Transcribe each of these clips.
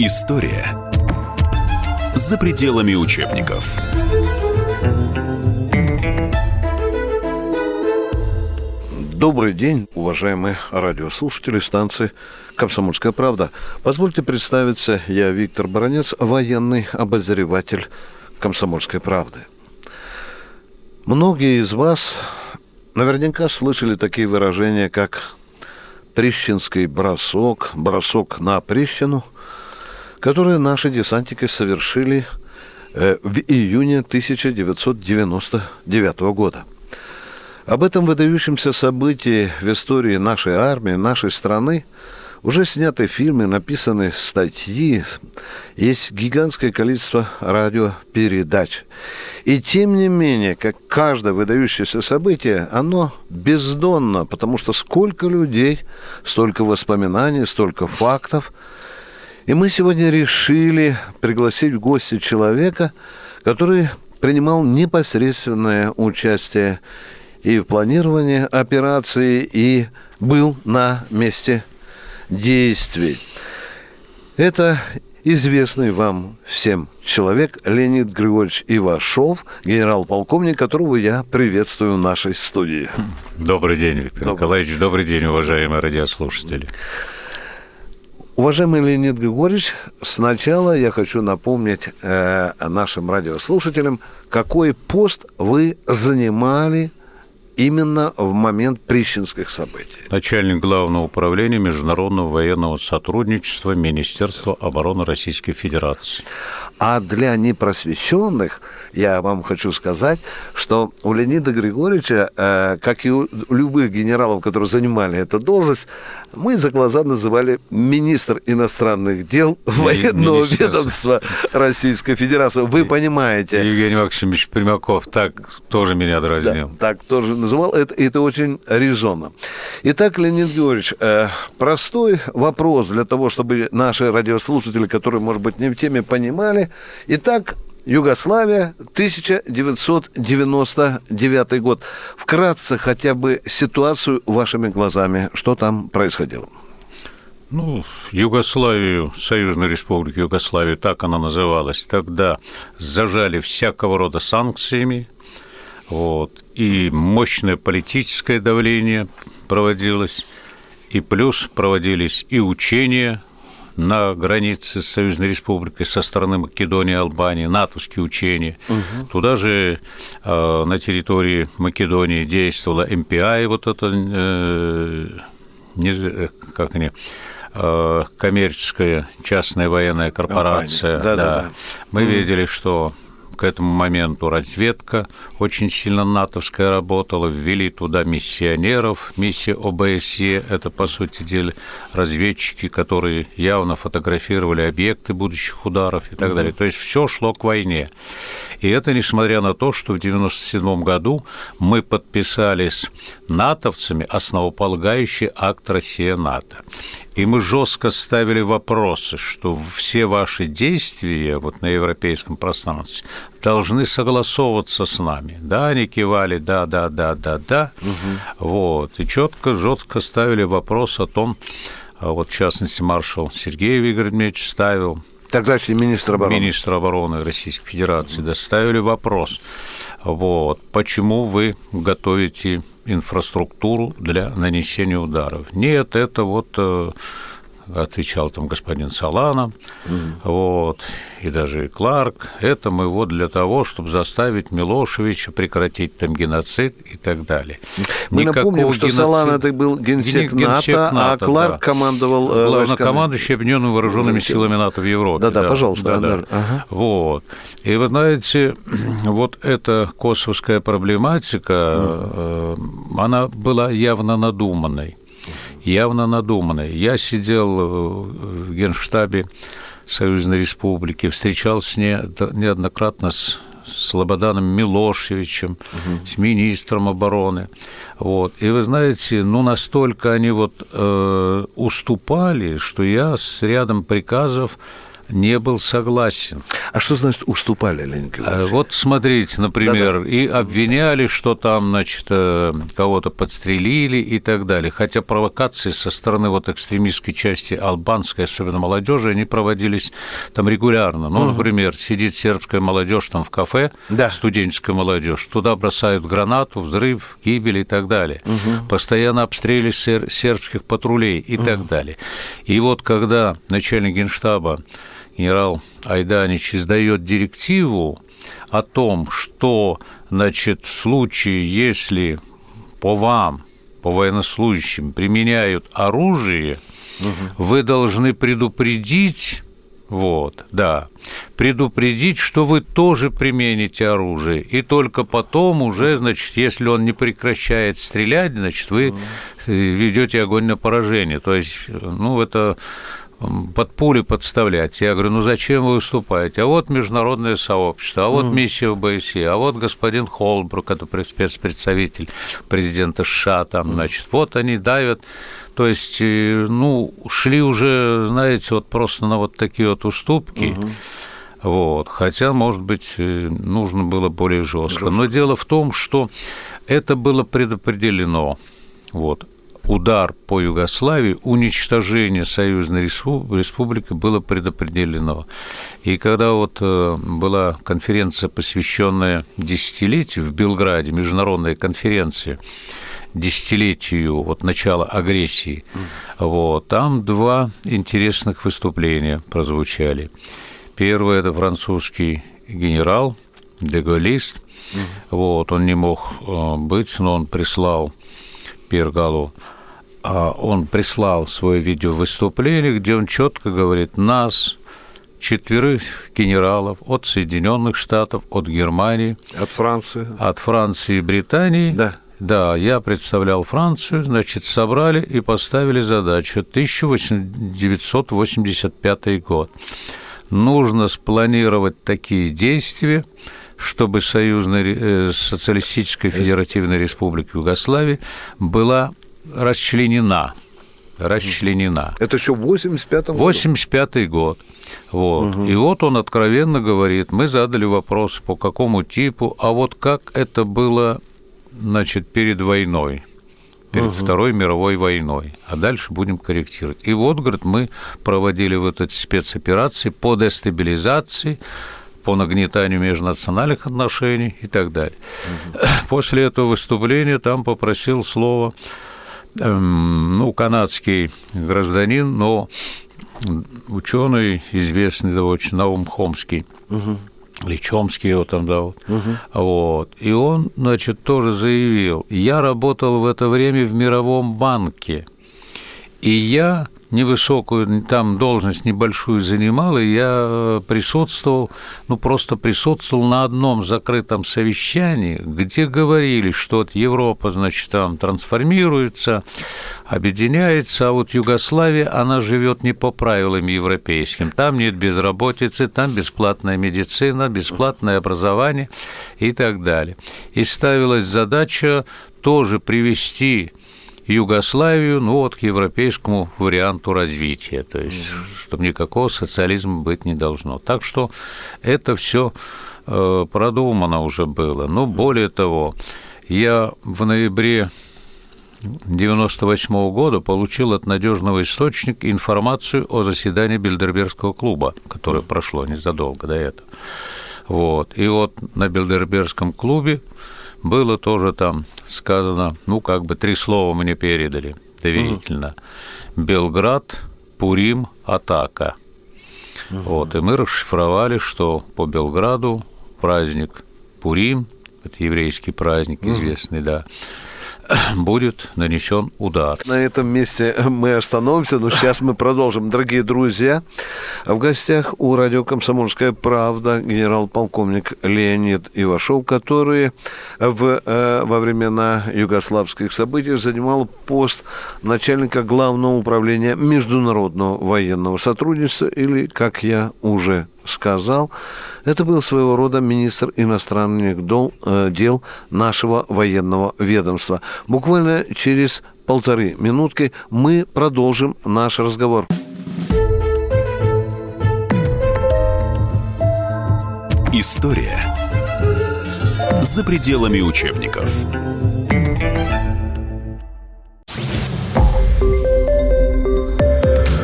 История за пределами учебников. Добрый день, уважаемые радиослушатели станции «Комсомольская правда». Позвольте представиться, я Виктор Баранец, военный обозреватель «Комсомольской правды». Многие из вас наверняка слышали такие выражения, как «Прищинский бросок», «бросок на Прищину», которые наши десантники совершили э, в июне 1999 года – об этом выдающемся событии в истории нашей армии, нашей страны уже сняты фильмы, написаны статьи, есть гигантское количество радиопередач. И тем не менее, как каждое выдающееся событие, оно бездонно, потому что сколько людей, столько воспоминаний, столько фактов. И мы сегодня решили пригласить в гости человека, который принимал непосредственное участие и в планировании операции, и был на месте действий. Это известный вам всем человек Леонид Григорьевич Ивашов, генерал-полковник, которого я приветствую в нашей студии. Добрый день, Виктор добрый. Николаевич. Добрый день, уважаемые радиослушатели. Уважаемый Леонид Григорьевич, сначала я хочу напомнить э, нашим радиослушателям, какой пост вы занимали именно в момент Прищинских событий. Начальник Главного управления международного военного сотрудничества Министерства обороны Российской Федерации. А для непросвещенных я вам хочу сказать, что у Леонида Григорьевича, э, как и у любых генералов, которые занимали эту должность, мы за глаза называли министр иностранных дел военного ведомства Российской Федерации. Вы понимаете. Евгений Максимович Примаков так тоже меня дразнил. Да, так тоже называл. Это, это очень резонно. Итак, Леонид Георгиевич, э, простой вопрос для того, чтобы наши радиослушатели, которые, может быть, не в теме, понимали, Итак, Югославия, 1999 год. Вкратце хотя бы ситуацию вашими глазами. Что там происходило? Ну, Югославию, Союзную Республику Югославию, так она называлась, тогда зажали всякого рода санкциями, вот, и мощное политическое давление проводилось, и плюс проводились и учения на границе с Союзной Республикой со стороны Македонии и Албании, натовские учения. Угу. Туда же э, на территории Македонии действовала МПА, и вот это, э, не, э, как они, э, коммерческая частная военная корпорация. Да, да, да. Мы угу. видели, что к этому моменту разведка очень сильно натовская работала, ввели туда миссионеров, миссия ОБСЕ, это, по сути дела, разведчики, которые явно фотографировали объекты будущих ударов и так далее. То есть все шло к войне. И это несмотря на то, что в 1997 году мы подписали с натовцами основополагающий акт Россия-НАТО. И мы жестко ставили вопросы, что все ваши действия вот на европейском пространстве должны согласовываться с нами. Да, они кивали, да, да, да, да, да. Угу. Вот. И четко, жестко ставили вопрос о том, а вот в частности маршал Сергей Игорь Дмитриевич ставил Тогдашний министр обороны. Министр обороны Российской Федерации доставили вопрос, вот, почему вы готовите инфраструктуру для нанесения ударов. Нет, это вот э, отвечал там господин Салана, mm. вот, и даже Кларк. Это мы вот для того, чтобы заставить Милошевича прекратить там геноцид и так далее. Мы Никакого напомним, что геноцид... Салан это был генсек, генсек НАТО, НАТО, а Кларк да. командовал... Э, Главнокомандующий Объединенными Вооруженными силами НАТО в Европе. Да-да, да, пожалуйста. Да, да. Ага. Вот. И вы знаете, вот эта косовская проблематика, mm. она была явно надуманной явно надуманной. Я сидел э, в Генштабе Союзной Республики, встречался неоднократно с Слободаном Милошевичем, угу. с министром обороны. Вот. И вы знаете, ну настолько они вот э, уступали, что я с рядом приказов не был согласен. А что значит уступали, Леонид Георгиевич? А, вот смотрите, например, Да-да. и обвиняли, что там, значит, э, кого-то подстрелили и так далее. Хотя провокации со стороны вот экстремистской части албанской, особенно молодежи, они проводились там регулярно. Ну, угу. например, сидит сербская молодежь там в кафе, да. студенческая молодежь, туда бросают гранату, взрыв, гибель и так далее. Угу. Постоянно обстрелы сербских патрулей и угу. так далее. И вот когда начальник генштаба генерал Айданич издает директиву о том, что, значит, в случае, если по вам, по военнослужащим применяют оружие, угу. вы должны предупредить вот, да. Предупредить, что вы тоже примените оружие. И только потом уже, значит, если он не прекращает стрелять, значит, вы ведете огонь на поражение. То есть, ну, это под пули подставлять. Я говорю, ну зачем вы выступаете? А вот международное сообщество, а вот mm. миссия в БСИ, а вот господин Холбрук, это спецпредставитель президента США, там, значит, вот они давят. То есть, э, ну, шли уже, знаете, вот просто на вот такие вот уступки. Угу. Вот. Хотя, может быть, э, нужно было более жестко. Но дело в том, что это было предопределено. Вот удар по Югославии, уничтожение Союзной Республики было предопределено. И когда вот э, была конференция, посвященная десятилетию в Белграде, международная конференция, десятилетию вот начала агрессии, вот, там два интересных выступления прозвучали. Первое – это французский генерал, деголист, вот, он не мог э, быть, но он прислал Пергалу он прислал свое видео выступление, где он четко говорит, нас, четверых генералов от Соединенных Штатов, от Германии, от Франции, от Франции и Британии, да. Да, я представлял Францию, значит, собрали и поставили задачу 1985 год. Нужно спланировать такие действия, чтобы Союзная э, Социалистическая Федеративная Республика Югославии была расчленена. Расчленена. Это еще в 85-м году? 85 год. Вот. Угу. И вот он откровенно говорит, мы задали вопрос, по какому типу, а вот как это было, значит, перед войной, перед угу. Второй мировой войной, а дальше будем корректировать. И вот, говорит, мы проводили вот эти спецоперации по дестабилизации, по нагнетанию межнациональных отношений и так далее. Угу. После этого выступления там попросил слово Эм, ну, канадский гражданин, но ученый известный да, очень, Наум Хомский. Угу. Личомский его там дал. Угу. Вот. И он, значит, тоже заявил, я работал в это время в Мировом банке, и я невысокую там должность небольшую занимал, и я присутствовал, ну просто присутствовал на одном закрытом совещании, где говорили, что вот Европа, значит, там трансформируется, объединяется, а вот Югославия, она живет не по правилам европейским. Там нет безработицы, там бесплатная медицина, бесплатное образование и так далее. И ставилась задача тоже привести Югославию, ну вот к европейскому варианту развития, то есть, mm-hmm. чтобы никакого социализма быть не должно. Так что это все э, продумано уже было. Но более того, я в ноябре 1998 -го года получил от надежного источника информацию о заседании Бильдербергского клуба, которое прошло незадолго до этого. Вот. И вот на Бильдербергском клубе было тоже там сказано, ну, как бы три слова мне передали доверительно. Угу. Белград, Пурим, атака. Угу. Вот, и мы расшифровали, что по Белграду праздник Пурим, это еврейский праздник известный, угу. да, будет нанесен удар. На этом месте мы остановимся, но сейчас мы продолжим. Дорогие друзья, в гостях у радио «Комсомольская правда» генерал-полковник Леонид Ивашов, который в, э, во времена югославских событий занимал пост начальника Главного управления международного военного сотрудничества, или, как я уже сказал, это был своего рода министр иностранных э, дел нашего военного ведомства. Буквально через полторы минутки мы продолжим наш разговор. История за пределами учебников.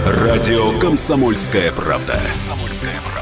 Радио «Комсомольская правда».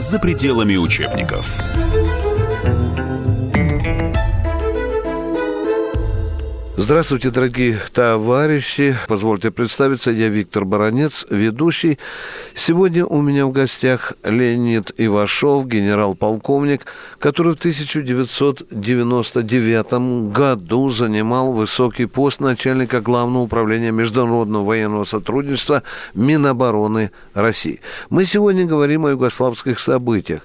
за пределами учебников. Здравствуйте, дорогие товарищи. Позвольте представиться, я Виктор Баранец, ведущий. Сегодня у меня в гостях Леонид Ивашов, генерал-полковник, который в 1999 году занимал высокий пост начальника Главного управления международного военного сотрудничества Минобороны России. Мы сегодня говорим о югославских событиях.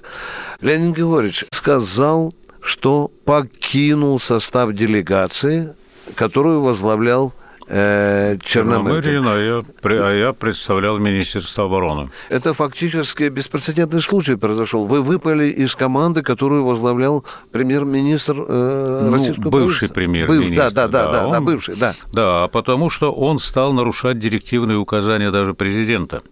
Леонид Григорьевич сказал, что покинул состав делегации которую возглавлял э, Черномырдин. а я, а я представлял Министерство обороны. Это фактически беспрецедентный случай произошел. Вы выпали из команды, которую возглавлял премьер-министр э, ну, Российского Бывший премьер-министр. Быв, да, да, да, да, он, да, бывший, да. Да, потому что он стал нарушать директивные указания даже президента.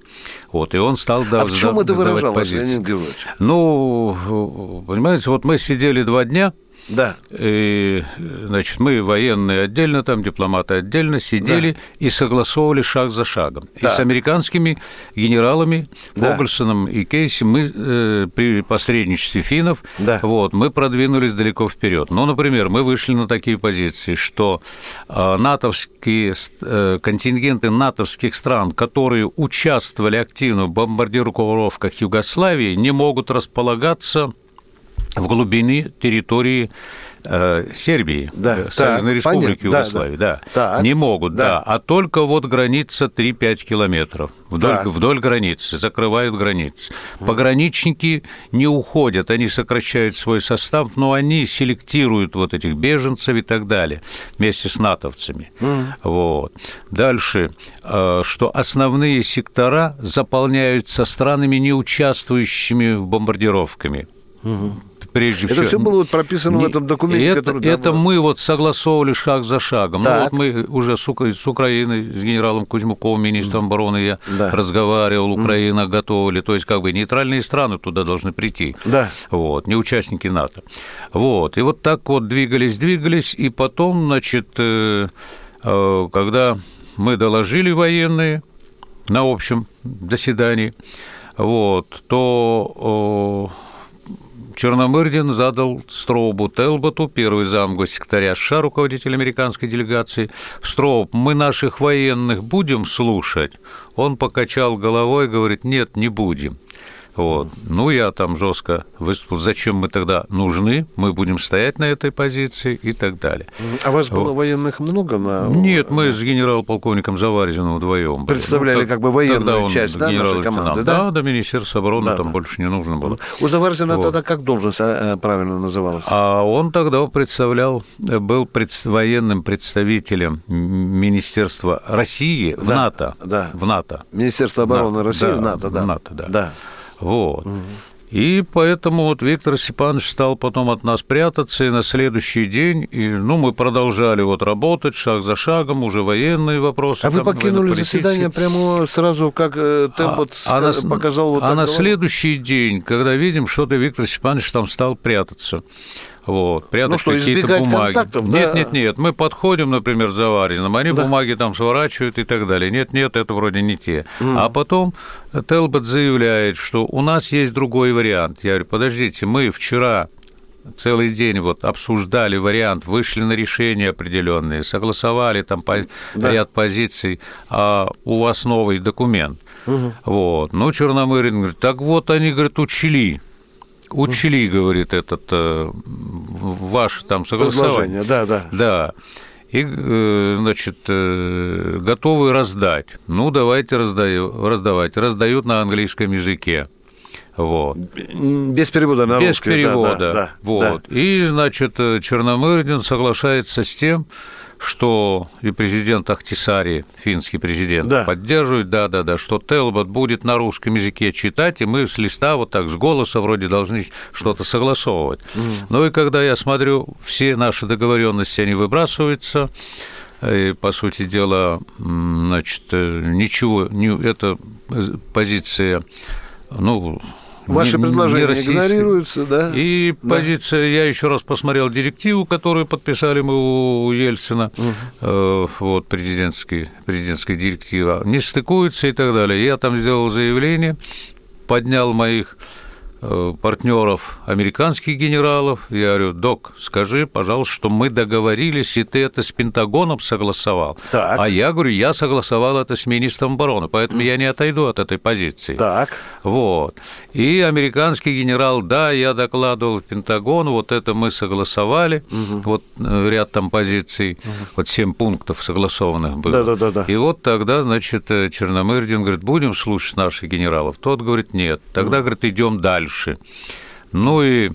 Вот, и он стал А в чем это выражалось, Леонид Георгиевич? Ну, понимаете, вот мы сидели два дня, да. И, значит, мы военные отдельно, там дипломаты отдельно сидели да. и согласовывали шаг за шагом. Да. И с американскими генералами да. Огольсоном и Кейси мы э, при посредничестве финнов да. вот, мы продвинулись далеко вперед. Ну, например, мы вышли на такие позиции, что э, натовские э, контингенты натовских стран, которые участвовали активно в бомбардировках Югославии, не могут располагаться в глубине территории э, Сербии, да, э, Союзной так, Республики понятно, Югославии, да, да. не могут, да. да, а только вот граница 3-5 километров вдоль, вдоль границы, закрывают границы. Пограничники не уходят, они сокращают свой состав, но они селектируют вот этих беженцев и так далее вместе с натовцами. Вот. Дальше, э, что основные сектора заполняются странами, не участвующими в бомбардировками прежде Это всего. все было вот прописано в Не- этом документе, это, который... это был. мы вот согласовывали шаг за шагом. Так. Ну вот мы уже с, Ука- с Украиной, с генералом Кузьмуковым, министром обороны я Да. разговаривал, Украина готовили. То есть как бы нейтральные страны туда должны прийти. Да. Вот, не участники НАТО. Вот, и вот так вот двигались, двигались, и потом, значит, э, э, когда мы доложили военные на общем заседании, вот, то Черномырдин задал Строубу Телботу, первый зам госсекретаря США, руководитель американской делегации. Строуб, мы наших военных будем слушать? Он покачал головой, говорит, нет, не будем. Вот. Ну, я там жестко выступил, зачем мы тогда нужны, мы будем стоять на этой позиции и так далее. А вас было военных много на... Нет, мы с генерал-полковником Заварзиным вдвоем. были. Представляли так- как бы военную часть, да, нашей команды, да? Да, до Министерства обороны Да, там да. больше не нужно было. У Заварзина Вот. тогда как должность а, правильно называлась? А он тогда представлял, был пред- военным представителем Министерства России в Да, НАТО. да. В НАТО. Министерство обороны Да, России, да, НАТО, да. в НАТО, да. Да. Вот. И поэтому вот Виктор Степанович стал потом от нас прятаться, и на следующий день, и, ну, мы продолжали вот работать шаг за шагом, уже военные вопросы. А вы там, покинули военно-политические. заседание прямо сразу, как э, Тембот а, на, с- показал вот а на головой? следующий день, когда видим, что-то Виктор Степанович там стал прятаться. Вот, прятать Ну что, какие-то бумаги. контактов, нет, да? нет, нет. Мы подходим, например, за Вариным, они Да. бумаги там сворачивают и так далее. Нет, нет, это вроде не те. А потом Телбот заявляет, что у нас есть другой вариант. Я говорю, подождите, мы вчера целый день вот обсуждали вариант, вышли на решения определенные, согласовали там по- Да. ряд позиций, а у вас новый документ. Вот. Ну, Черномырин говорит, так вот они, говорит, учли. Учли, говорит, этот э, ваш там согласование. Да, да. Да. И, э, значит, э, готовы раздать. Ну, давайте раздаю, раздавать. Раздают на английском языке. Вот. Без перевода на Без русский. перевода. Да, да, вот. Да. И, значит, Черномырдин соглашается с тем, что и президент Ахтисари, финский президент, да. поддерживает, да-да-да, что Телбот будет на русском языке читать, и мы с листа вот так, с голоса вроде должны что-то согласовывать. Mm. Ну и когда я смотрю, все наши договоренности, они выбрасываются, и, по сути дела, значит, ничего, не, это позиция, ну, Ваши не, предложения не игнорируются, да? И да. позиция, я еще раз посмотрел директиву, которую подписали мы у Ельцина, угу. э, вот президентский, президентская директива, не стыкуется и так далее. Я там сделал заявление, поднял моих партнеров американских генералов. Я говорю, док, скажи, пожалуйста, что мы договорились, и ты это с Пентагоном согласовал. Так. А я говорю, я согласовал это с министром обороны, поэтому я не отойду от этой позиции. Так. Вот. И американский генерал, да, я докладывал в Пентагон, вот это мы согласовали, угу. вот э, ряд там позиций, угу. вот семь пунктов согласованных было. Да, да, да, да. И вот тогда, значит, э, Черномырдин говорит, будем слушать наших генералов. Тот говорит, нет. Тогда, угу. говорит, идем дальше дальше. Ну и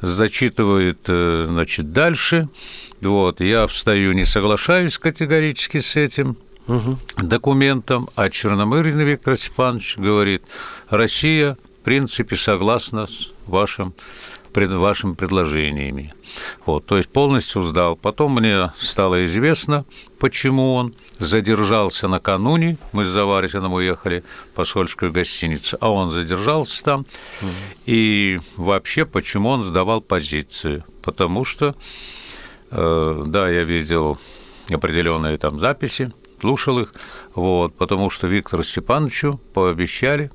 зачитывает, э, значит, дальше. Вот, я встаю, не соглашаюсь категорически с этим угу. документом, а Черномырдин Виктор Степанович говорит, Россия, в принципе, согласна с вашим пред вашими предложениями. Вот, то есть полностью сдал. Потом мне стало известно, почему он задержался накануне. Мы с Заварзиным уехали в посольскую гостиницу, а он задержался там. Угу. И вообще, почему он сдавал позицию? Потому что, э, да, я видел определенные там записи, слушал их, вот, потому что Виктору Степановичу пообещали,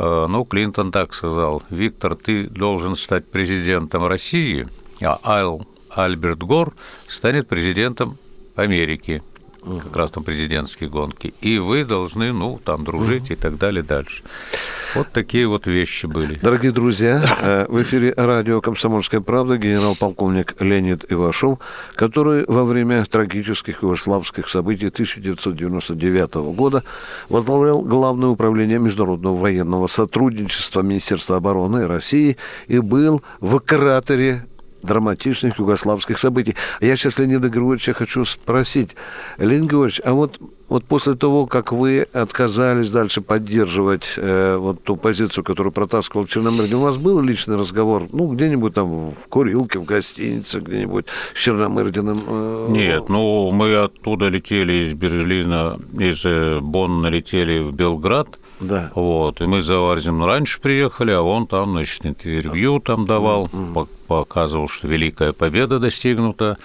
ну, Клинтон так сказал, Виктор, ты должен стать президентом России, а Айл Альберт Гор станет президентом Америки как раз там президентские гонки, и вы должны, ну, там, дружить и так далее дальше. Вот такие вот вещи были. Дорогие друзья, э, в эфире радио «Комсомольская правда» генерал-полковник Леонид Ивашов, который во время трагических югославских событий 1999 года возглавлял Главное управление международного военного сотрудничества Министерства обороны России и был в кратере драматичных югославских событий. Я сейчас Леонида Григорьевича хочу спросить. Леонид Григорьевич, а вот, вот после того, как вы отказались дальше поддерживать э, вот ту позицию, которую протаскивал Черномырдин, у вас был личный разговор, ну, где-нибудь там в курилке, в гостинице, где-нибудь с Черномырдиным? Э, Нет, ну, мы оттуда летели из Берлина, из э, Бонна летели в Белград, да. Вот. И мы за Варзем раньше приехали, а он там, значит, интервью там давал, mm-hmm. показывал, что великая победа достигнута.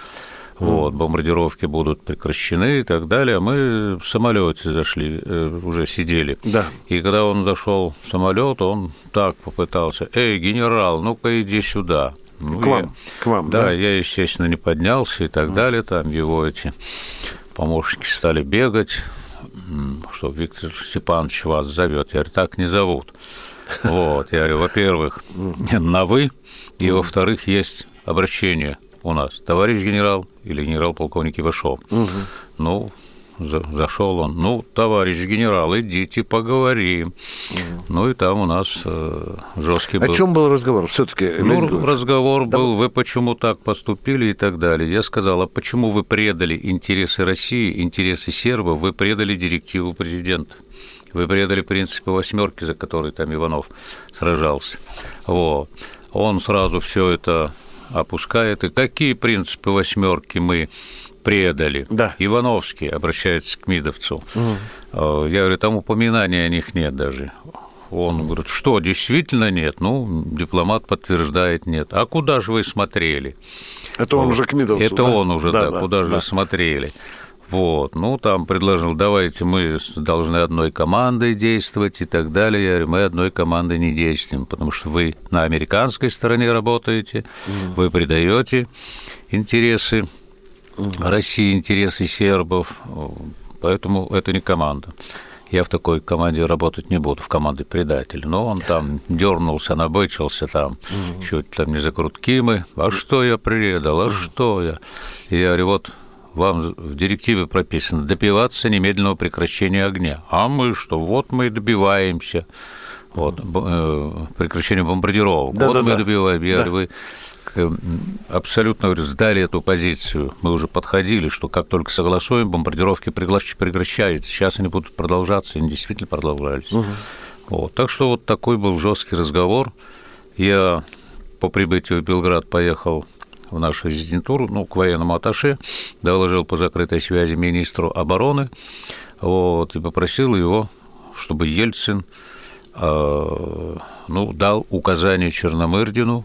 Вот, бомбардировки будут прекращены и так далее. Мы в самолете зашли, э, уже сидели. Да. И когда он зашел в самолет, он так попытался: Эй, генерал, ну-ка иди сюда. Ну, к вам, к вам, да, да. я, естественно, не поднялся и так mm. далее. Там его эти помощники стали бегать что Виктор Степанович вас зовет. Я говорю, так не зовут. Вот, я говорю, во-первых, на «вы», и, во-вторых, есть обращение у нас. Товарищ генерал или генерал-полковник Ивашов. Ну, зашел он, ну, товарищ генерал, идите поговорим. Угу. Ну и там у нас э, жесткий был. О чем был разговор все-таки? Ну, разговор да. был, вы почему так поступили и так далее. Я сказал, а почему вы предали интересы России, интересы сербов, вы предали директиву президента? Вы предали принципы восьмерки, за которые там Иванов сражался. Вот. Он сразу все это опускает. И какие принципы восьмерки мы предали. Да. Ивановский обращается к Мидовцу. Угу. Я говорю, там упоминания о них нет даже. Он говорит, что, действительно нет? Ну, дипломат подтверждает нет. А куда же вы смотрели? Это он вот. уже к Мидовцу, Это да? он уже, да, да, да куда да. же вы смотрели? Вот, ну, там предложил, давайте мы должны одной командой действовать и так далее. Я говорю, мы одной командой не действуем, потому что вы на американской стороне работаете, mm. вы предаете интересы России, интересы сербов, поэтому это не команда. Я в такой команде работать не буду, в команде предатель. Но он там дернулся, набычился там, угу. чуть там не закрутки мы. А что я предал, а что я? И я говорю, вот вам в директиве прописано добиваться немедленного прекращения огня. А мы что? Вот мы и добиваемся. вот, э, прекращение бомбардировок. Да, вот да, мы да. добиваем, Да. вы э, абсолютно сдали эту позицию. Мы уже подходили, что как только согласуем, бомбардировки прекращаются. Сейчас они будут продолжаться, они действительно продолжались. Вот. Так что вот такой был жесткий разговор. Я по прибытию в Белград поехал в нашу резидентуру, ну, к военному атташе, доложил по закрытой связи министру обороны, вот, и попросил его, чтобы Ельцин э, ну, дал указание Черномырдину,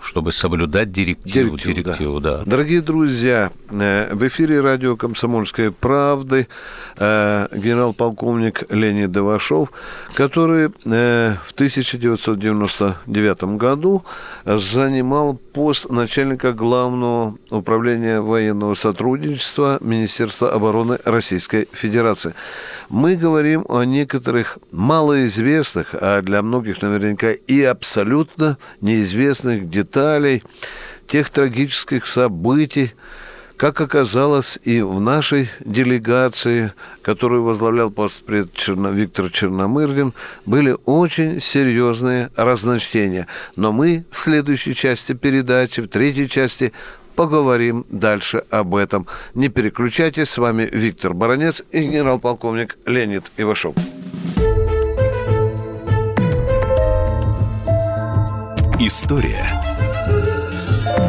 чтобы соблюдать директиву. Директиву, директиву, да. Дорогие друзья, э, в эфире радио «Комсомольской правды» э, генерал-полковник Леонид Давашов, который э, в 1999 году занимал пост начальника главного управления военного сотрудничества Министерства обороны Российской Федерации. Мы говорим о некоторых малоизвестных, а для многих наверняка и абсолютно неизвестных деталей тех трагических событий, как оказалось, и в нашей делегации, которую возглавлял постпред Черно... Виктор Черномырдин, были очень серьезные разночтения. Но мы в следующей части передачи, в третьей части, поговорим дальше об этом. Не переключайтесь, с вами Виктор Баранец и генерал-полковник Леонид Ивашов. История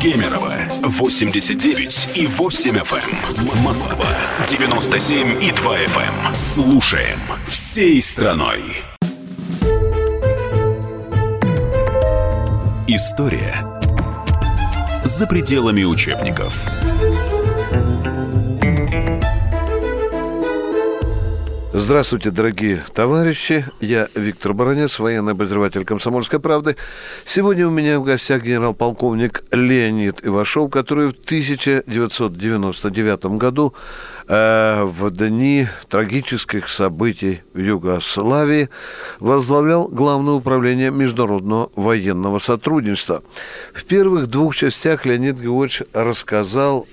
Кемерово 89 и 8 FM. Москва 97 и 2 FM. Слушаем всей страной. История за пределами учебников. Здравствуйте, дорогие товарищи. Я Виктор Баранец, военный обозреватель «Комсомольской правды». Сегодня у меня в гостях генерал-полковник Леонид Ивашов, который в 1999 году, э, в дни трагических событий в Югославии, возглавлял Главное управление международного военного сотрудничества. В первых двух частях Леонид Георгиевич рассказал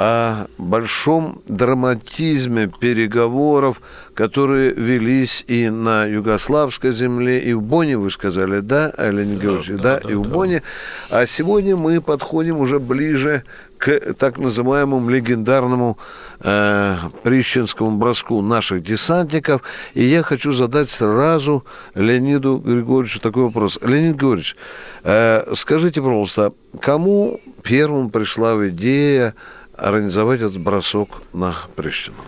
о большом драматизме переговоров, которые велись и на югославской земле, и в Боне, вы сказали, да, Леонид Георгиевич, да, и в Боне. А сегодня мы подходим уже ближе к так называемому легендарному э, Прищинскому броску наших десантников. И я хочу задать сразу Леониду Григорьевичу такой вопрос. Леонид Григорьевич, э, скажите, пожалуйста, кому первым пришла идея организовать этот бросок на Прищину?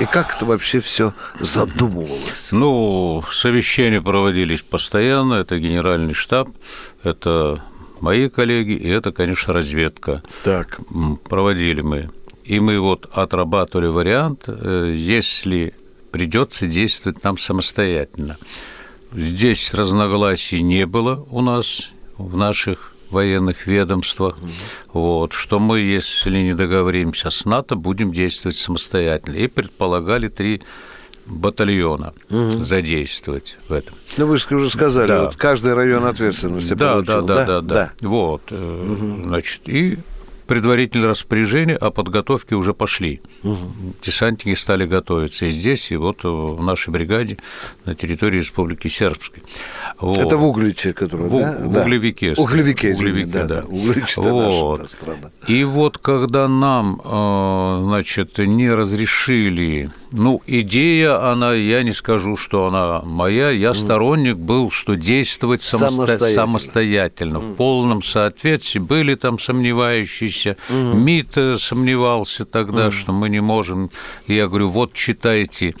И как это вообще все задумывалось? Ну, совещания проводились постоянно, это генеральный штаб, это мои коллеги, и это, конечно, разведка. Так. Проводили мы. И мы вот отрабатывали вариант, э, если придется действовать нам самостоятельно. Здесь разногласий не было у нас в наших военных ведомствах, вот, что мы, если не договоримся с НАТО, будем действовать самостоятельно. И предполагали три батальона задействовать в этом. Ну, вы же уже сказали, Да. вот каждый район ответственности Да, получил. да, да, да, да. Вот, э, значит, и предварительные распоряжения о подготовке уже пошли. Десантники стали готовиться и здесь, и вот в нашей бригаде на территории Республики Сербской. Вот. Это в Угличе, который, В, да? в Да. Углевике. Углевике, Углевике, да, да. да. Углич – это Вот. наша страна. И вот когда нам, э, значит, не разрешили, ну, идея, она, я не скажу, что она моя, я сторонник был, что действовать самосто- Самостоятельно. самостоятельно, в полном соответствии. Были там сомневающиеся, МИД э, сомневался тогда, что мы не можем. Я говорю, вот читайте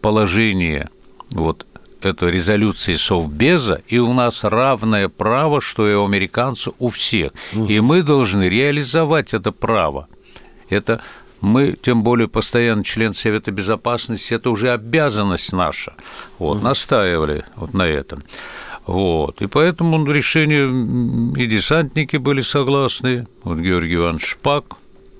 положение, вот эту резолюции Совбеза, и у нас равное право, что и у американцев, у всех. И мы должны реализовать это право. Это мы, тем более, постоянно член Совета Безопасности, это уже обязанность наша. Вот, настаивали вот на этом. Вот. И поэтому решение и десантники были согласны. Вот Георгий Иванович Шпак,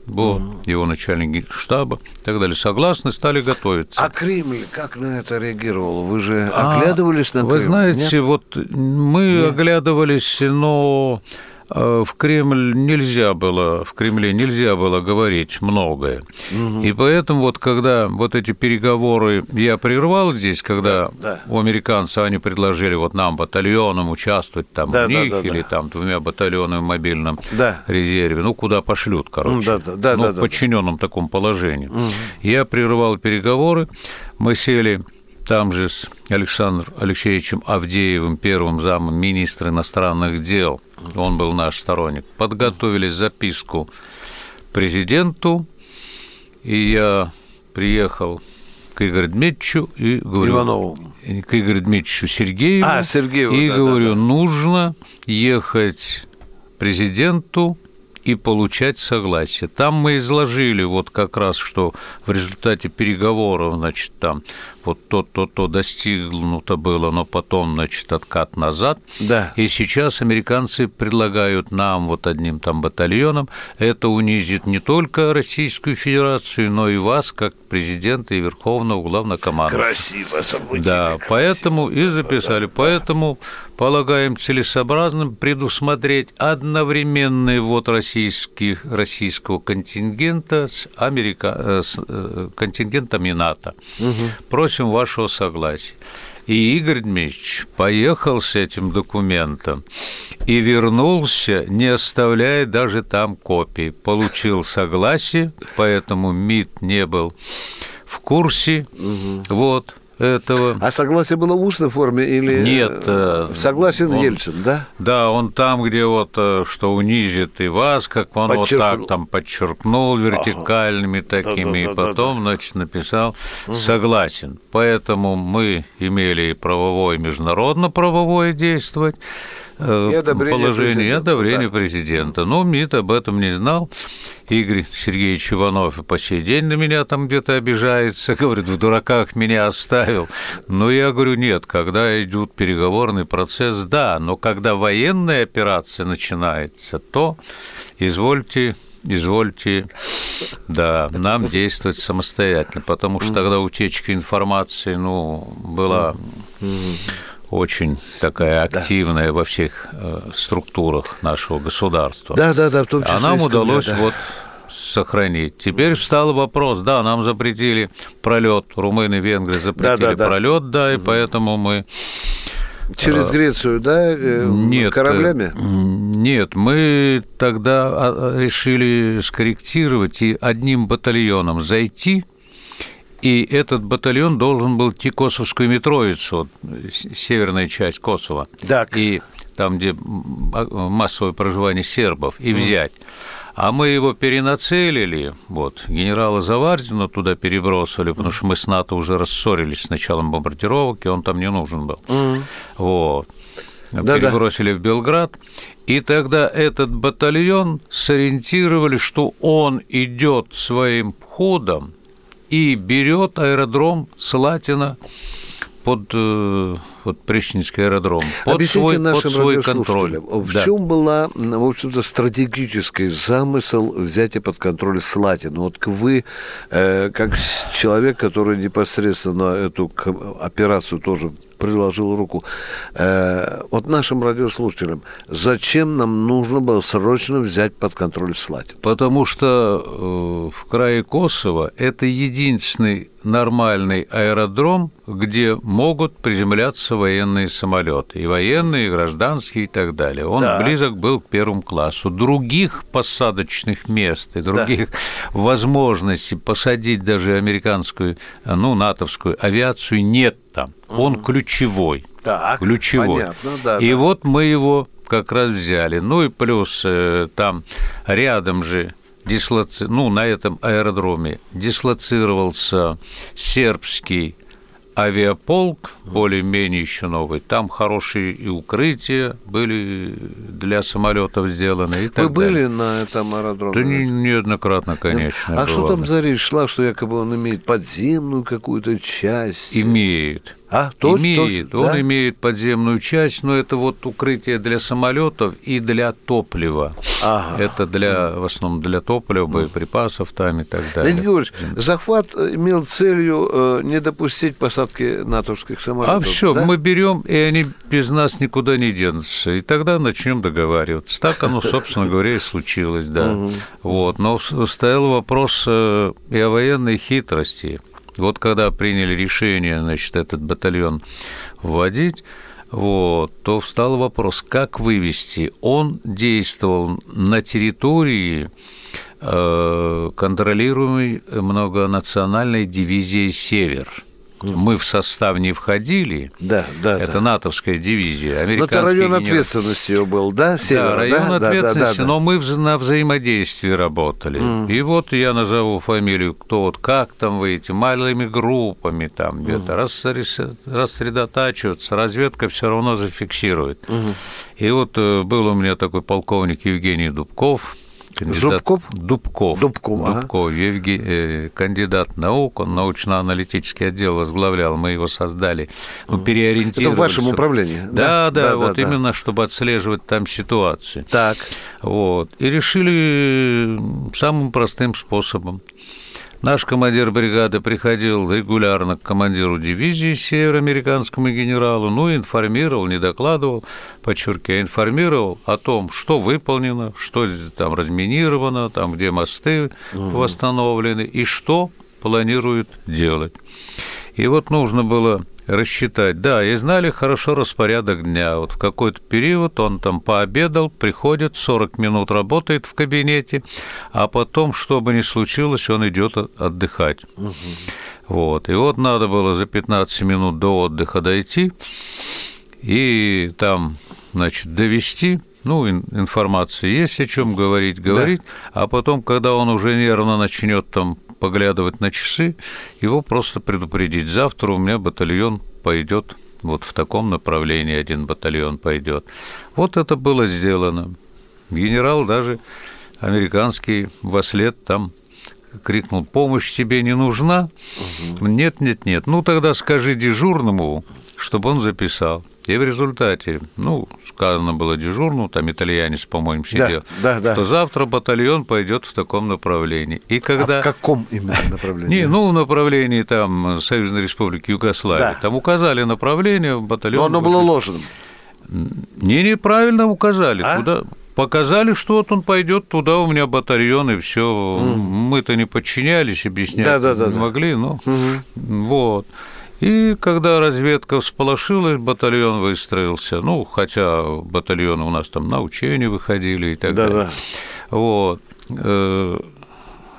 вот, mm его начальник штаба и так далее, согласны, стали готовиться. А Кремль как на это реагировал? Вы же оглядывались а, на Кремль? Вы знаете, Нет? вот мы Нет? оглядывались, но в Кремль нельзя было, в Кремле нельзя было говорить многое. Угу. И поэтому вот когда вот эти переговоры я прервал здесь, когда да, да. у американцев они предложили вот нам батальоном участвовать там да, в них да, да, или да. там двумя батальонами в мобильном да. резерве, ну куда пошлют, короче, да, да, да, ну, да, в подчиненном да. таком положении. Угу. Я прервал переговоры, мы сели там же с Александром Алексеевичем Авдеевым, первым замом министра иностранных дел – он был наш сторонник, подготовили записку президенту, и я приехал к Игорю Дмитриевичу и говорю... Иванову. К Игорю Дмитриевичу Сергееву. А, Сергееву, И да, говорю, да, да. нужно ехать президенту и получать согласие. Там мы изложили вот как раз, что в результате переговоров, значит, там вот то-то-то достигнуто было, но потом, значит, откат назад. Да. И сейчас американцы предлагают нам вот одним там батальоном, это унизит не только Российскую Федерацию, но и вас, как президента и Верховного Главнокомандующего. Красиво, событие. Да, красиво. поэтому и записали. Да, поэтому полагаем целесообразным предусмотреть одновременный ввод российских, российского контингента с, Америка, э, с э, контингентами НАТО. Угу просим вашего согласия. И Игорь Дмитриевич поехал с этим документом и вернулся, не оставляя даже там копии. Получил согласие, поэтому МИД не был в курсе. Угу. Вот этого. А согласие было в устной форме или нет? Э, согласен он, Ельцин, да? Да, он там, где вот э, что унизит и вас, как он вот так там подчеркнул вертикальными ага. такими, да, да, и потом, да, да. значит, написал угу. согласен. Поэтому мы имели правовое, международно-правовое действовать э, и одобрение положение президента, и одобрение да. президента. Но МИД об этом не знал. Игорь Сергеевич Иванов и по сей день на меня там где-то обижается, говорит, в дураках меня оставил. Но я говорю, нет, когда идет переговорный процесс, да, но когда военная операция начинается, то извольте извольте, да, нам действовать самостоятельно, потому что тогда утечка информации, ну, была очень такая активная да. во всех э, структурах нашего государства. Да, да, да, в том числе. А нам удалось да. вот сохранить. Теперь встал вопрос, да, нам запретили пролет, румыны, венгры запретили да, да, пролет, да, и поэтому мы Через э, Грецию, да, э, нет, кораблями? Нет, мы тогда а, решили скорректировать и одним батальоном зайти и этот батальон должен был идти Косовскую Митроицу, вот, северная часть Косово. Так. И там, где массовое проживание сербов, и взять. А мы его перенацелили, вот, генерала Заварзина туда перебросили, потому что мы с НАТО уже рассорились с началом бомбардировок, и он там не нужен был. Mm. Вот. Да, перебросили да. в Белград. И тогда этот батальон сориентировали, что он идет своим ходом и берет аэродром Слатина под э, вот Прещинский аэродром под свой, нашим под свой контроль. В да. чем была, в общем-то, стратегический замысел взятия под контроль Слатина? Вот вы, э, как человек, который непосредственно эту операцию тоже приложил руку. Э, вот нашим радиослушателям, зачем нам нужно было срочно взять под контроль Слатин? Потому что э, в крае Косово это единственный нормальный аэродром, где могут приземляться военные самолеты. И военные, и гражданские, и так далее. Он да. близок был к первому классу. Других посадочных мест и других да. возможностей посадить даже американскую, ну, натовскую авиацию нет там. Он угу. ключевой. Так, ключевой. Понятно, да, и да. вот мы его как раз взяли. Ну и плюс э, там рядом же дислоци... ну, на этом аэродроме дислоцировался сербский авиаполк, более-менее еще новый. Там хорошие и укрытия были для самолетов сделаны. И Вы были на этом аэродроме? Да не, неоднократно, конечно. А что там за речь шла, что якобы он имеет подземную какую-то часть? Имеет. А, то, имеет. То, он да? имеет подземную часть, но это вот укрытие для самолетов и для топлива. Ага. Это для, в основном для топлива, боеприпасов там и так далее. Леонид Георгиевич, захват имел целью э, не допустить посадки натовских самолетов. А все, да? мы берем, и они без нас никуда не денутся. И тогда начнем договариваться. Так оно, собственно говоря, и случилось, да. Вот. Но стоял вопрос э, и о военной хитрости. Вот когда приняли решение, значит, этот батальон вводить, вот, то встал вопрос, как вывести. Он действовал на территории э, контролируемой многонациональной дивизии «Север». Мы в состав не входили. Да, да. Это да. натовская дивизия. Но это район генерал... ответственности был, да? Севера, да, район да? ответственности, да, да, да, но мы на взаимодействии работали. Mm. И вот я назову фамилию, кто вот как там выйти, малыми группами там где-то, mm. рассредотачиваться, разведка все равно зафиксирует. Mm. И вот э, был у меня такой полковник Евгений Дубков, кандидат... Зубков? Дубков. Дубков, ага. Дубков Евге... Э, кандидат наук, он научно-аналитический отдел возглавлял, мы его создали, ну, переориентировали. Это в вашем управлении? Да, да, да, да вот да, именно, да. чтобы отслеживать там ситуацию. Так. Вот. И решили самым простым способом – Наш командир бригады приходил регулярно к командиру дивизии североамериканскому генералу, ну, информировал, не докладывал, подчеркиваю, информировал о том, что выполнено, что там разминировано, там, где мосты угу. восстановлены и что планируют делать. И вот нужно было рассчитать. Да, и знали хорошо распорядок дня. Вот в какой-то период он там пообедал, приходит, 40 минут работает в кабинете, а потом, что бы ни случилось, он идет отдыхать. Угу. Вот. И вот надо было за 15 минут до отдыха дойти и там, значит, довести ну, информации есть о чем говорить, говорить, да. а потом, когда он уже нервно начнет там поглядывать на часы, его просто предупредить. Завтра у меня батальон пойдет вот в таком направлении, один батальон пойдет. Вот это было сделано. Генерал даже американский во след там крикнул, помощь тебе не нужна? Угу. Нет, нет, нет. Ну тогда скажи дежурному, чтобы он записал. И в результате, ну, сказано было дежурному, там итальянец, по-моему, сидел, да, да, что завтра батальон пойдет в таком направлении. И когда... А в каком именно направлении? Не, ну, в направлении там Союзной Республики Югославия. Да. Там указали направление, батальон... Но оно было ложным. Не, неправильно указали. А? Куда... Показали, что вот он пойдет туда, у меня батальон, и все. Mm. Мы-то не подчинялись, объяснять да, да, да, не да. могли, но угу. вот. И когда разведка всполошилась, батальон выстроился. Ну, хотя батальоны у нас там на учения выходили и так да, далее. Да. Вот.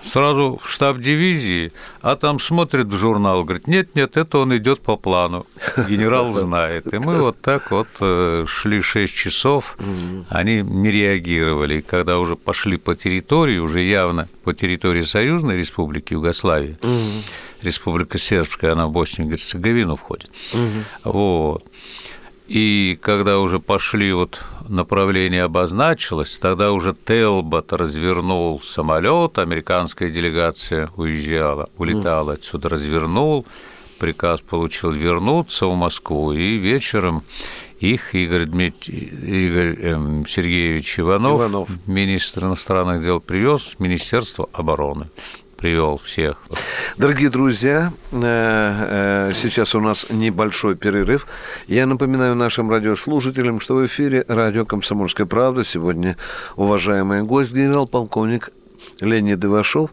Сразу в штаб дивизии, а там смотрит в журнал, говорит, нет, нет, это он идет по плану, генерал знает. И мы вот так вот э, шли 6 часов, они не реагировали. И когда уже пошли по территории, уже явно по территории Союзной Республики Югославии, Республика Сербская, она в Боснию и Герцеговину входит. Вот. И когда уже пошли вот направление обозначилось, тогда уже Телбот развернул самолет, американская делегация уезжала, улетала отсюда, развернул, приказ получил вернуться в Москву, и вечером их Игорь, Дмит... Игорь эм, Сергеевич Иванов, Иванов, министр иностранных дел, привез в Министерство обороны привел всех. Дорогие друзья, э, э, сейчас у нас небольшой перерыв. Я напоминаю нашим радиослушателям, что в эфире радио «Комсомольская правда». Сегодня уважаемый гость, генерал-полковник Леонид Ивашов,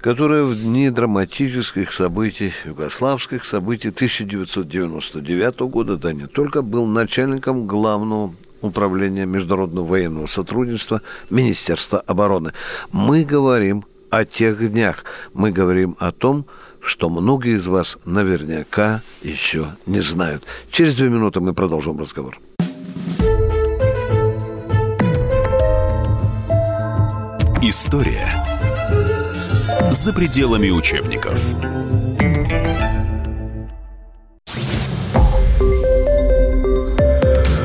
который в дни драматических событий, югославских событий 1999 года, да не только, был начальником главного управления международного военного сотрудничества Министерства обороны. Мы говорим о тех днях. Мы говорим о том, что многие из вас наверняка еще не знают. Через две минуты мы продолжим разговор. История за пределами учебников.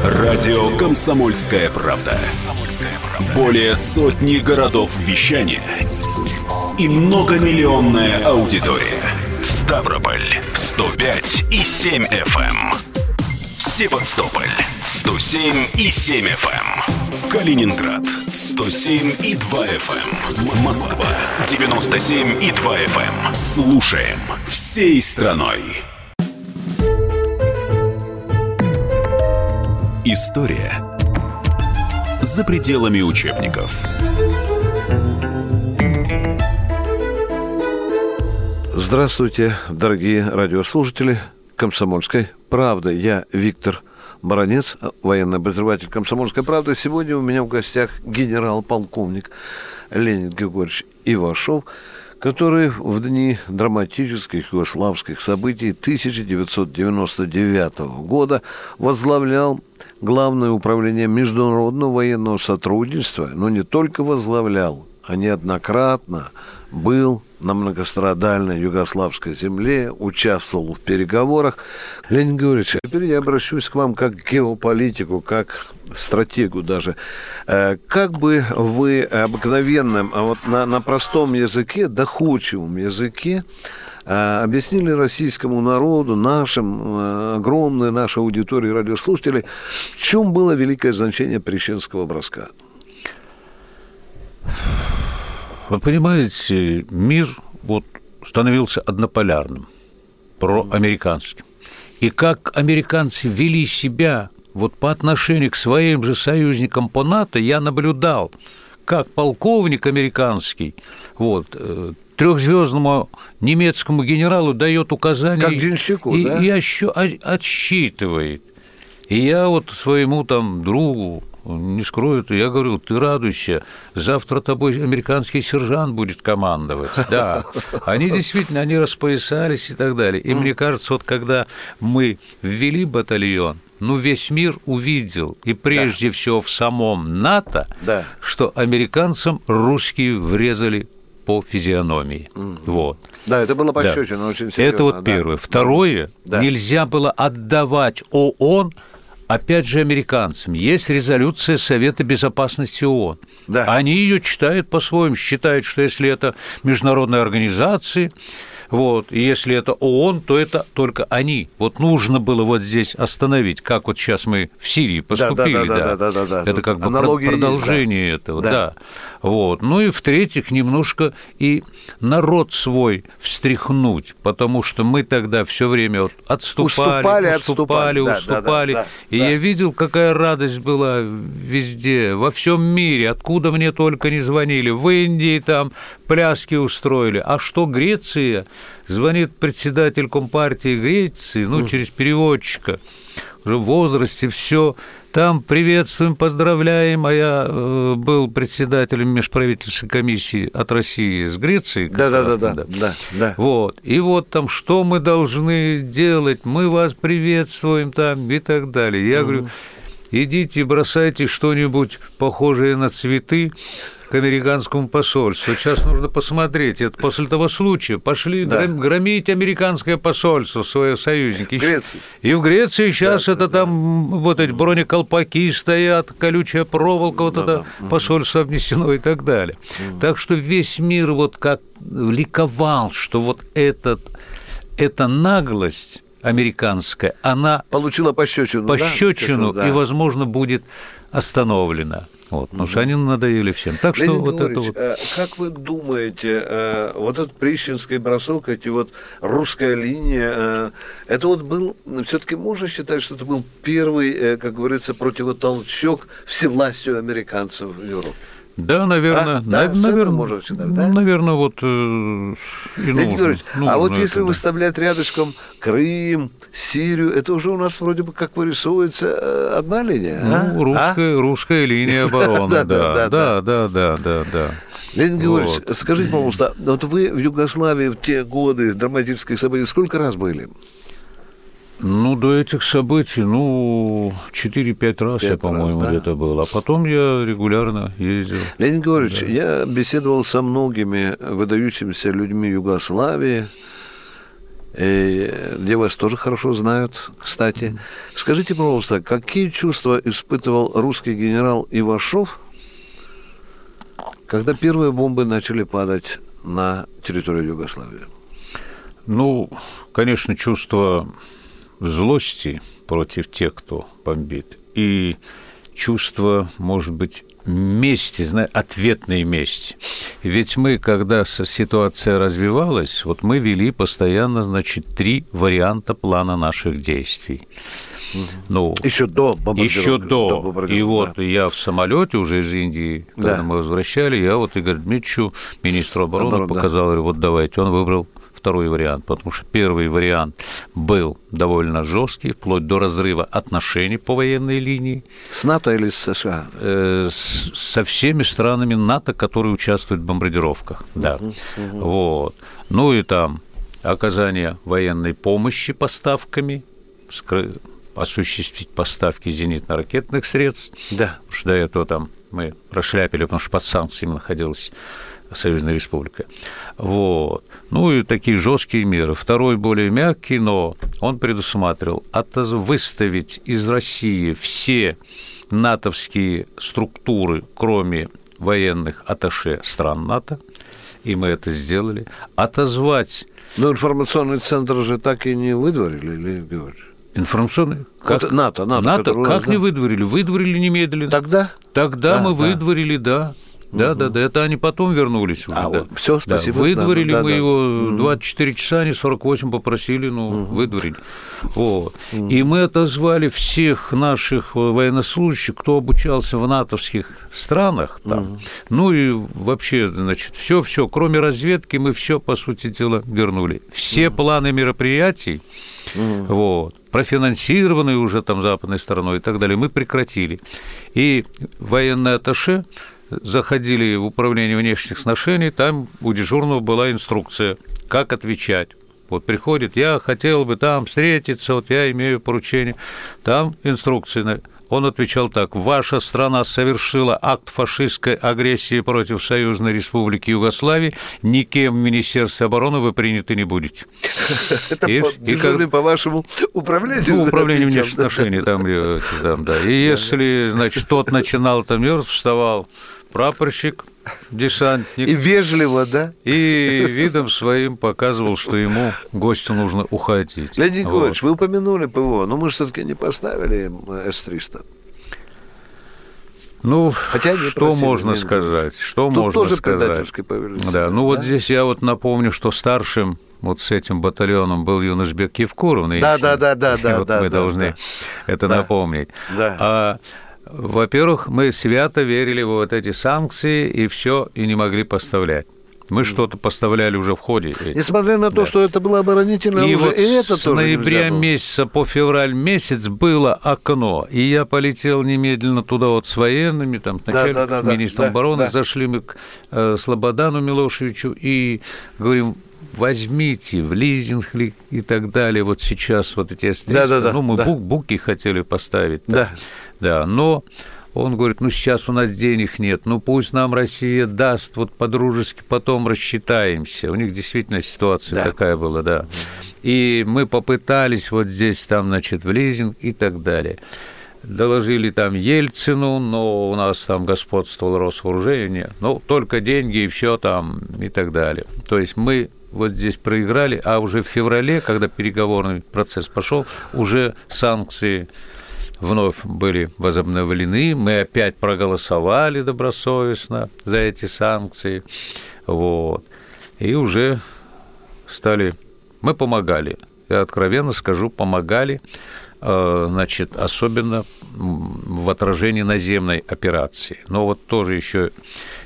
Радио «Комсомольская правда». Более сотни городов вещания – и многомиллионная аудитория. Ставрополь 105 и 7 FM. Эм. Севастополь 107 и 7 FM. Калининград 107 и 2 FM. Москва 97 и 2 FM. Слушаем всей страной. История за пределами учебников. Здравствуйте, дорогие радиослушатели «Комсомольской правды». Я Виктор Баранец, военный обозреватель «Комсомольской правды». Сегодня у меня в гостях генерал-полковник Леонид Григорьевич Ивашов, который в дни драматических югославских событий 1999 года возглавлял Главное управление международного военного сотрудничества, но не только возглавлял, а неоднократно был на многострадальной югославской земле, участвовал в переговорах. Леонид Георгиевич, теперь я обращусь к вам как к геополитику, как стратегу даже. Э, как бы вы обыкновенным, а вот на, на простом языке, доходчивом языке, э, объяснили российскому народу, нашим, э, огромной нашей аудитории радиослушателей, в чем было великое значение Прищенского броска? Вы понимаете, мир вот становился однополярным, проамериканским. И как американцы вели себя вот по отношению к своим же союзникам по НАТО, я наблюдал, как полковник американский, вот, э, трехзвездному немецкому генералу дает указания как денщику, и, да? и отсчитывает. И я вот своему там другу, не скроют. Я говорю, ты радуйся, завтра тобой американский сержант будет командовать. Да, они действительно, они распоясались и так далее. И мне кажется, вот когда мы ввели батальон, ну, весь мир увидел, и прежде да. всего в самом НАТО, да. что американцам русские врезали по физиономии. Mm. Вот. Да, это было пощечина да. очень серьезно. Это вот да. первое. Второе, да. нельзя было отдавать ООН опять же, американцам. Есть резолюция Совета Безопасности ООН. Да. Они ее читают по-своему, считают, что если это международные организации, вот. И если это ООН, то это только они. Вот нужно было вот здесь остановить, как вот сейчас мы в Сирии поступили. Да, да, да, да, да, да, да. Это как бы продолжение есть, да. этого. Да. да. Вот. Ну и в-третьих, немножко и народ свой встряхнуть, потому что мы тогда все время вот отступали, уступали, уступали, отступали. уступали. Да, да, да, и да. я видел, какая радость была везде, во всем мире, откуда мне только не звонили. В Индии там пляски устроили. А что Греция? Звонит председатель Компартии Греции, ну, через переводчика, уже в возрасте, все там приветствуем, поздравляем, а я э, был председателем межправительственной комиссии от России с Грецией. Да, да, да, да, да, да. Вот. И вот там, что мы должны делать, мы вас приветствуем там и так далее. Я угу. говорю, идите, бросайте что-нибудь похожее на цветы, к американскому посольству. Сейчас нужно посмотреть. Это после того случая пошли да. громить американское посольство, свои союзники. В Греции. И в Греции сейчас да, это да, там да. вот эти бронеколпаки стоят, колючая проволока, вот да, это да. посольство обнесено и так далее. Угу. Так что весь мир вот как ликовал, что вот этот, эта наглость американская, она получила пощечину, пощечину да? и, возможно, будет остановлена. Вот, потому что они надоели всем. Так что вот это вот... Э, как вы думаете, э, вот этот Прищинский бросок, эти вот русская линия, э, это вот был, все-таки можно считать, что это был первый, как говорится, противотолчок всевластию американцев в Европе? Да, наверное, а? да, на, наверное, можно считать, да? наверное, вот э, и нужно, нужно, А вот если это, выставлять рядышком Крым, Сирию, это уже у нас вроде бы как вырисовывается э, одна линия. Ну, а? русская, а? русская линия обороны, да, да, да, да, да, да, да. Леонид Георгиевич, скажите, пожалуйста, вот вы в Югославии в те годы драматических событий сколько раз были? Ну, до этих событий, ну, 4-5 раз я, по-моему, да? где-то был. А потом я регулярно ездил. Леонид Георгиевич, да. я беседовал со многими выдающимися людьми Югославии, и где вас тоже хорошо знают, кстати. Скажите, пожалуйста, какие чувства испытывал русский генерал Ивашов, когда первые бомбы начали падать на территорию Югославии? Ну, конечно, чувство злости против тех, кто бомбит, и чувство, может быть, мести, знаю, ответной мести. Ведь мы, когда ситуация развивалась, вот мы вели постоянно, значит, три варианта плана наших действий. Ну, еще до Еще до. до и вот да. я в самолете уже из Индии, когда да. мы возвращали, я вот Игорь Дмитриевичу, министру обороны, Оборон, показал, да. вот давайте. Он выбрал второй вариант, потому что первый вариант был довольно жесткий, вплоть до разрыва отношений по военной линии. С НАТО или с США? Э, с, со всеми странами НАТО, которые участвуют в бомбардировках. Да. Угу. Вот. Ну и там оказание военной помощи поставками, осуществить поставки зенитно-ракетных средств. Да. Потому что до этого там мы прошляпили, потому что под санкциями находилась Союзная Республика. Вот. Ну и такие жесткие меры. Второй более мягкий, но он предусматривал выставить из России все натовские структуры, кроме военных аташе стран НАТО, и мы это сделали, отозвать... Но информационный центр же так и не выдворили, или говоришь? Информационный? Как? Вот НАТО, НАТО. НАТО как нас, не да? выдворили? Выдворили немедленно. Тогда? Тогда да, мы да. выдворили, да. Да, угу. да, да, это они потом вернулись уже. А, да. все, спасибо. Да. Выдворили да, мы да, его 24 часа, они 48 попросили, ну, угу. выдворили. Вот. Угу. И мы отозвали всех наших военнослужащих, кто обучался в натовских странах, там, угу. ну и вообще, значит, все, все, кроме разведки, мы все, по сути дела, вернули. Все угу. планы мероприятий, угу. вот, профинансированные уже там западной стороной и так далее, мы прекратили. И военное атташе заходили в управление внешних отношений, там у дежурного была инструкция, как отвечать. Вот приходит, я хотел бы там встретиться, вот я имею поручение. Там инструкции. Он отвечал так, ваша страна совершила акт фашистской агрессии против Союзной Республики Югославии, никем в Министерстве обороны вы приняты не будете. Это и, по, по вашему управлению? Ну, управлению внешних отношений, там, там, да. И если, значит, тот начинал там вставал, прапорщик, десантник. И вежливо, да? И видом своим показывал, что ему гостю нужно уходить. Леонид Николаевич, вот. вы упомянули ПВО, но мы же все-таки не поставили С-300. Ну, Хотя что можно сказать? Что Тут можно тоже сказать? Да, ну да? вот здесь я вот напомню, что старшим вот с этим батальоном был Юношбек Евкуров. Да, да, да, да, да. Вот да, мы да, должны да. это да. напомнить. Да. А во-первых, мы свято верили в вот эти санкции и все, и не могли поставлять. Мы что-то поставляли уже в ходе. Несмотря на то, да. что это было оборонительное и оружие, вот и это с тоже ноября месяца по февраль месяц было окно, и я полетел немедленно туда вот с военными, там, с начальником, да, да, да, министром да, обороны, да. зашли мы к э, Слободану Милошевичу и говорим, возьмите в лизинг и так далее, вот сейчас вот эти да, да, да, ну, мы да. бук, буки хотели поставить. Да. Да, но он говорит, ну сейчас у нас денег нет, ну пусть нам Россия даст, вот по-дружески потом рассчитаемся. У них действительно ситуация да. такая была, да. И мы попытались вот здесь, там, значит, в лизинг и так далее. Доложили там Ельцину, но у нас там господствовал Росвооружение. Ну, только деньги и все там и так далее. То есть мы вот здесь проиграли, а уже в феврале, когда переговорный процесс пошел, уже санкции вновь были возобновлены, мы опять проголосовали добросовестно за эти санкции, вот, и уже стали, мы помогали, я откровенно скажу, помогали, э, значит, особенно в отражении наземной операции. Но вот тоже еще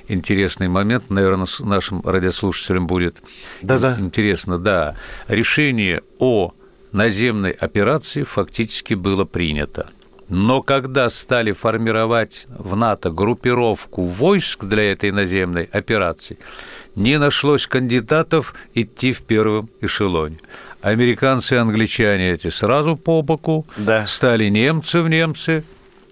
интересный момент, наверное, нашим радиослушателям будет Да-да. интересно, да. Решение о наземной операции фактически было принято. Но когда стали формировать в НАТО группировку войск для этой наземной операции, не нашлось кандидатов идти в первом эшелоне. Американцы и англичане эти сразу по боку, да. стали немцы в немцы,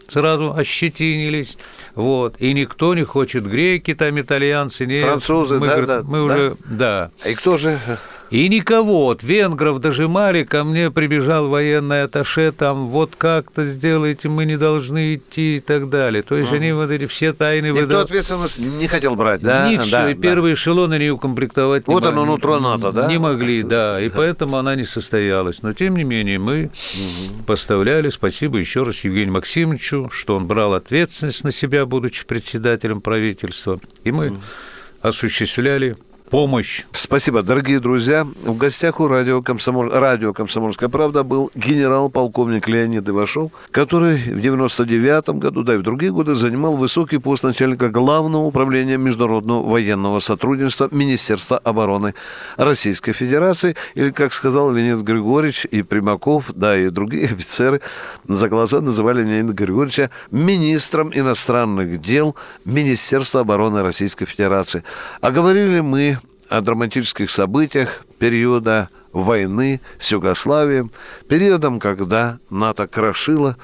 сразу ощетинились. Вот. И никто не хочет греки, там итальянцы, не французы, мы, да, говорит, да, мы да. уже, да. И кто же И никого, вот венгров дожимали, ко мне прибежал военный аташе, там вот как-то сделайте, мы не должны идти и так далее. То есть они вот эти все тайны Никто выдал. ответственность не хотел брать, да? Ничего, да, и да. первые эшелоны не укомплектовать не Вот оно, могли. нутро НАТО, да? Не могли, да, и поэтому она не состоялась. Но, тем не менее, мы поставляли, спасибо еще раз Евгению Максимовичу, что он брал ответственность на себя, будучи председателем правительства, и мы осуществляли помощь Спасибо, дорогие друзья. В гостях у радио, Комсомоль... радио «Комсомольская правда» был генерал-полковник Леонид Ивашов, который в 99 году, да и в другие годы занимал высокий пост начальника Главного управления международного военного сотрудничества Министерства обороны Российской Федерации. Или, как сказал Леонид Григорьевич и Примаков, да и другие офицеры, за глаза называли Леонида Григорьевича министром иностранных дел Министерства обороны Российской Федерации. А говорили мы о драматических событиях периода войны с Югославией, периодом, когда НАТО крошило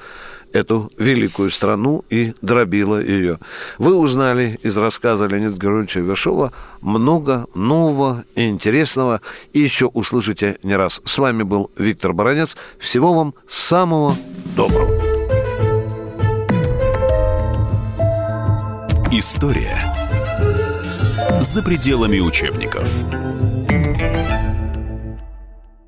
эту великую страну и дробило ее. Вы узнали из рассказа Леонида Григорьевича Вершова много нового и интересного, и еще услышите не раз. С вами был Виктор Баранец. Всего вам самого доброго. История за пределами учебников.